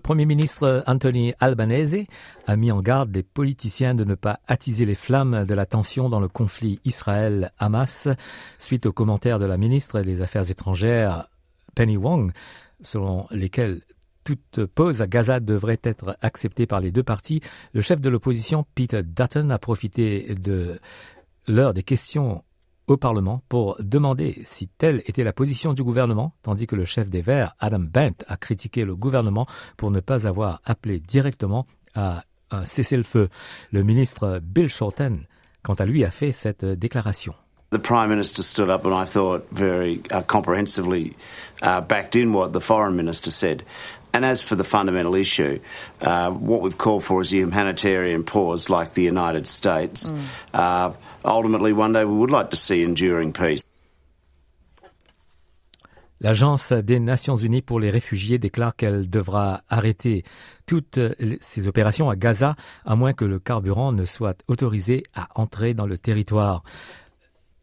Le Premier ministre Anthony Albanese a mis en garde les politiciens de ne pas attiser les flammes de la tension dans le conflit Israël-Hamas suite aux commentaires de la ministre des Affaires étrangères Penny Wong, selon lesquels toute pause à Gaza devrait être acceptée par les deux parties. Le chef de l'opposition Peter Dutton a profité de l'heure des questions au Parlement pour demander si telle était la position du gouvernement, tandis que le chef des Verts, Adam Bent, a critiqué le gouvernement pour ne pas avoir appelé directement à un cessez-le-feu. Le ministre Bill Shorten, quant à lui, a fait cette déclaration. The Prime Minister stood up and I thought very uh, comprehensively uh, backed in what the Foreign Minister said. And as for the fundamental issue, uh, what we've called for is a humanitarian pause like the United States. Mm. Ultimately, one day we would like to see enduring peace. L'Agence des Nations Unies pour les réfugiés déclare qu'elle devra arrêter toutes ses opérations à Gaza à moins que le carburant ne soit autorisé à entrer dans le territoire.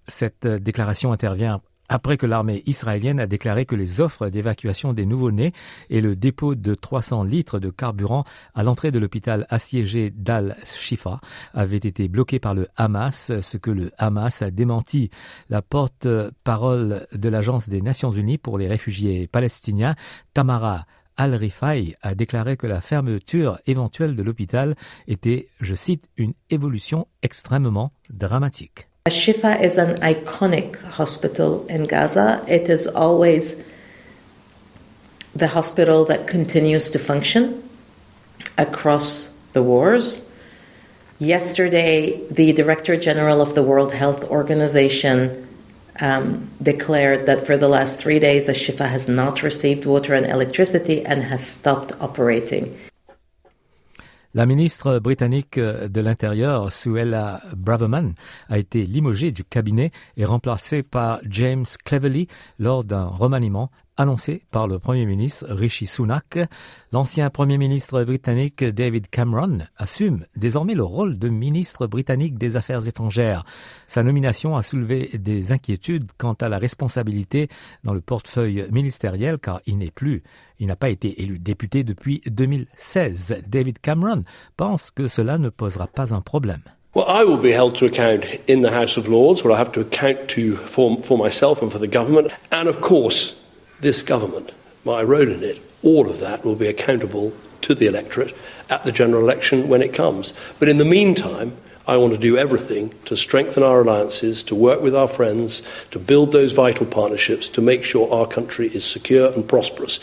Cette déclaration intervient après que l'armée israélienne a déclaré que les offres d'évacuation des nouveau-nés et le dépôt de 300 litres de carburant à l'entrée de l'hôpital assiégé d'Al-Shifa avaient été bloqués par le Hamas, ce que le Hamas a démenti. La porte-parole de l'Agence des Nations Unies pour les réfugiés palestiniens, Tamara Al-Rifai a déclaré que la fermeture éventuelle de l'hôpital était, je cite, une évolution extrêmement dramatique. Shifa is an iconic hospital in Gaza. It is always the hospital that continues to function across the wars. Yesterday, the Director General of the World Health Organization um, declared that for the last three days, Ashifa has not received water and electricity and has stopped operating. La ministre britannique de l'Intérieur, Suella Braverman, a été limogée du cabinet et remplacée par James Cleverly lors d'un remaniement annoncé par le Premier ministre Rishi Sunak. L'ancien Premier ministre britannique David Cameron assume désormais le rôle de ministre britannique des Affaires étrangères. Sa nomination a soulevé des inquiétudes quant à la responsabilité dans le portefeuille ministériel car il n'est plus, il n'a pas été élu député depuis 2016. David Cameron pense que cela ne posera pas un problème. Well, I will be held to account in the House of Lords, where I have to account to for, for myself and for the government. And of course, this government, my role in it, all of that will be accountable to the electorate at the general election when it comes. But in the meantime, I want to do everything to strengthen our alliances, to work with our friends, to build those vital partnerships, to make sure our country is secure and prosperous.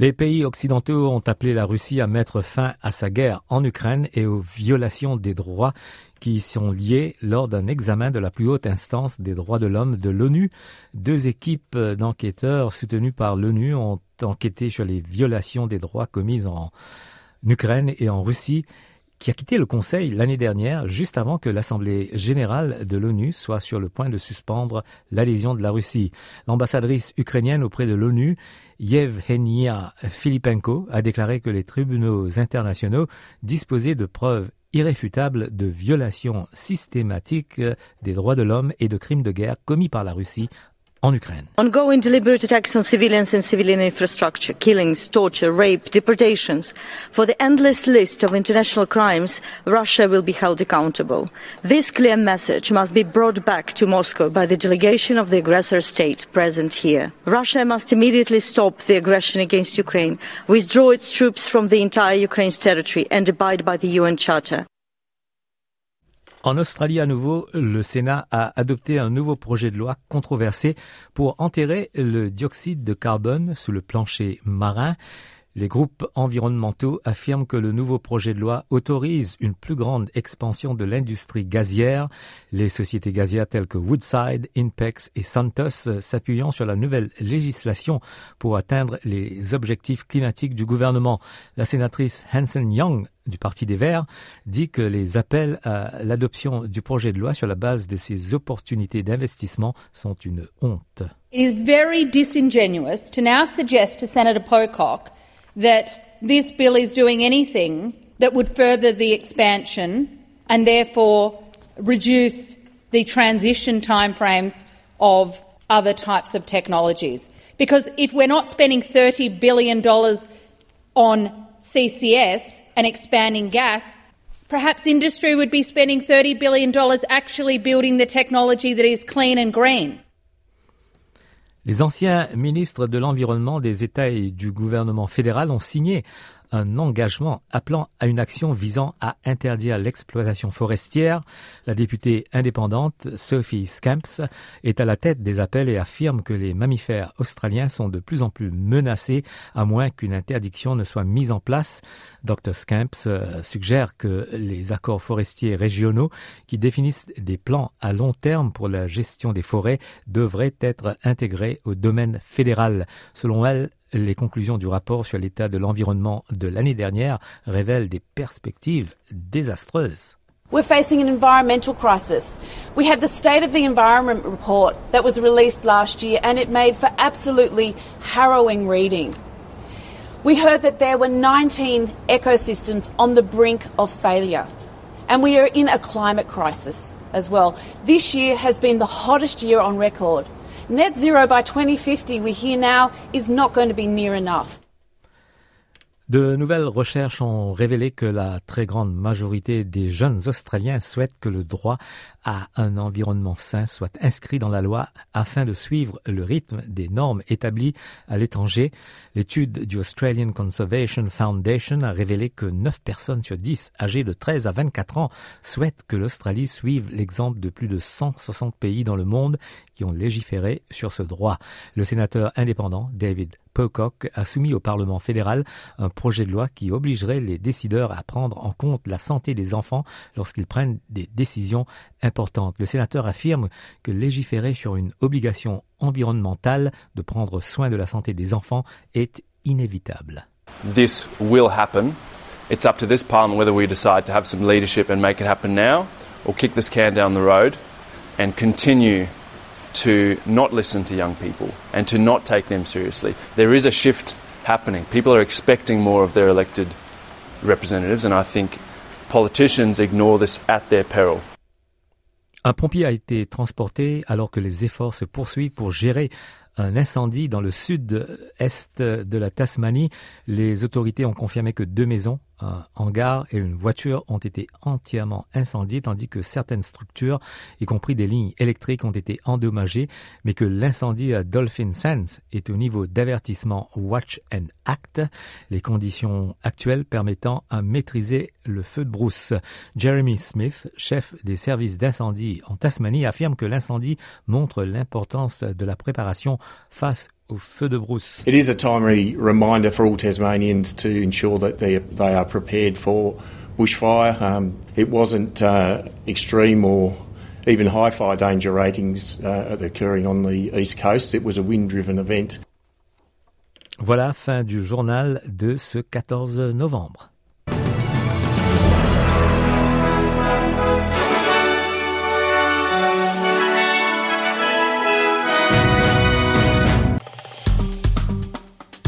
Les pays occidentaux ont appelé la Russie à mettre fin à sa guerre en Ukraine et aux violations des droits qui y sont liés lors d'un examen de la plus haute instance des droits de l'homme de l'ONU. Deux équipes d'enquêteurs soutenues par l'ONU ont enquêté sur les violations des droits commises en Ukraine et en Russie qui a quitté le Conseil l'année dernière, juste avant que l'Assemblée générale de l'ONU soit sur le point de suspendre l'adhésion de la Russie. L'ambassadrice ukrainienne auprès de l'ONU, Yevhenia Filipenko, a déclaré que les tribunaux internationaux disposaient de preuves irréfutables de violations systématiques des droits de l'homme et de crimes de guerre commis par la Russie en Ukraine. Ongoing deliberate attacks on civilians and civilian infrastructure, killings, torture, rape, deportations. For the endless list of international crimes, Russia will be held accountable. This clear message must be brought back to Moscow by the delegation of the aggressor state present here. Russia must immediately stop the aggression against Ukraine, withdraw its troops from the entire Ukraine's territory and abide by the UN Charter. En Australie à nouveau, le Sénat a adopté un nouveau projet de loi controversé pour enterrer le dioxyde de carbone sous le plancher marin. Les groupes environnementaux affirment que le nouveau projet de loi autorise une plus grande expansion de l'industrie gazière. Les sociétés gazières telles que Woodside, Inpex et Santos s'appuyant sur la nouvelle législation pour atteindre les objectifs climatiques du gouvernement. La sénatrice Hansen Young du Parti des Verts dit que les appels à l'adoption du projet de loi sur la base de ces opportunités d'investissement sont une honte. That this bill is doing anything that would further the expansion and therefore reduce the transition timeframes of other types of technologies. Because if we're not spending $30 billion on CCS and expanding gas, perhaps industry would be spending $30 billion actually building the technology that is clean and green. Les anciens ministres de l'Environnement des États et du gouvernement fédéral ont signé un engagement appelant à une action visant à interdire l'exploitation forestière. La députée indépendante Sophie Scamps est à la tête des appels et affirme que les mammifères australiens sont de plus en plus menacés à moins qu'une interdiction ne soit mise en place. Dr Scamps euh, suggère que les accords forestiers régionaux qui définissent des plans à long terme pour la gestion des forêts devraient être intégrés au domaine fédéral. Selon elle, Les conclusions du rapport sur l'état de l'environnement de l'année dernière révèlent des perspectives désastreuses. We're facing an environmental crisis. We had the State of the Environment report that was released last year and it made for absolutely harrowing reading. We heard that there were 19 ecosystems on the brink of failure. And we are in a climate crisis as well. This year has been the hottest year on record. Net zero by 2050, we hear now, is not going to be near enough. De nouvelles recherches ont révélé que la très grande majorité des jeunes Australiens souhaitent que le droit à un environnement sain soit inscrit dans la loi afin de suivre le rythme des normes établies à l'étranger. L'étude du Australian Conservation Foundation a révélé que 9 personnes sur 10 âgées de 13 à 24 ans souhaitent que l'Australie suive l'exemple de plus de 160 pays dans le monde qui ont légiféré sur ce droit. Le sénateur indépendant David Pocock a soumis au Parlement fédéral un projet de loi qui obligerait les décideurs à prendre en compte la santé des enfants lorsqu'ils prennent des décisions importantes. Le sénateur affirme que légiférer sur une obligation environnementale de prendre soin de la santé des enfants est inévitable. This will happen. It's up to this parliament whether we decide to have some leadership and make it happen now or kick this can down the road and continue to not listen to young people and to not take them seriously. There is a shift happening. People are expecting more of their elected representatives, and I think politicians ignore this at their peril. Un pompier a été transporté alors que les efforts se poursuivent pour gérer un incendie dans le sud-est de la Tasmanie. Les autorités ont confirmé que deux maisons un hangar et une voiture ont été entièrement incendiés tandis que certaines structures, y compris des lignes électriques, ont été endommagées, mais que l'incendie à Dolphin Sands est au niveau d'avertissement Watch and Act, les conditions actuelles permettant à maîtriser le feu de brousse. Jeremy Smith, chef des services d'incendie en Tasmanie, affirme que l'incendie montre l'importance de la préparation face au feu de brousse. It is a timely reminder for all Tasmanians to ensure that they, they are prepared for bushfire. Um, it wasn't uh, extreme or even high fire danger ratings uh, occurring on the east coast. It was a wind-driven event. Voilà, fin du journal de ce 14 novembre.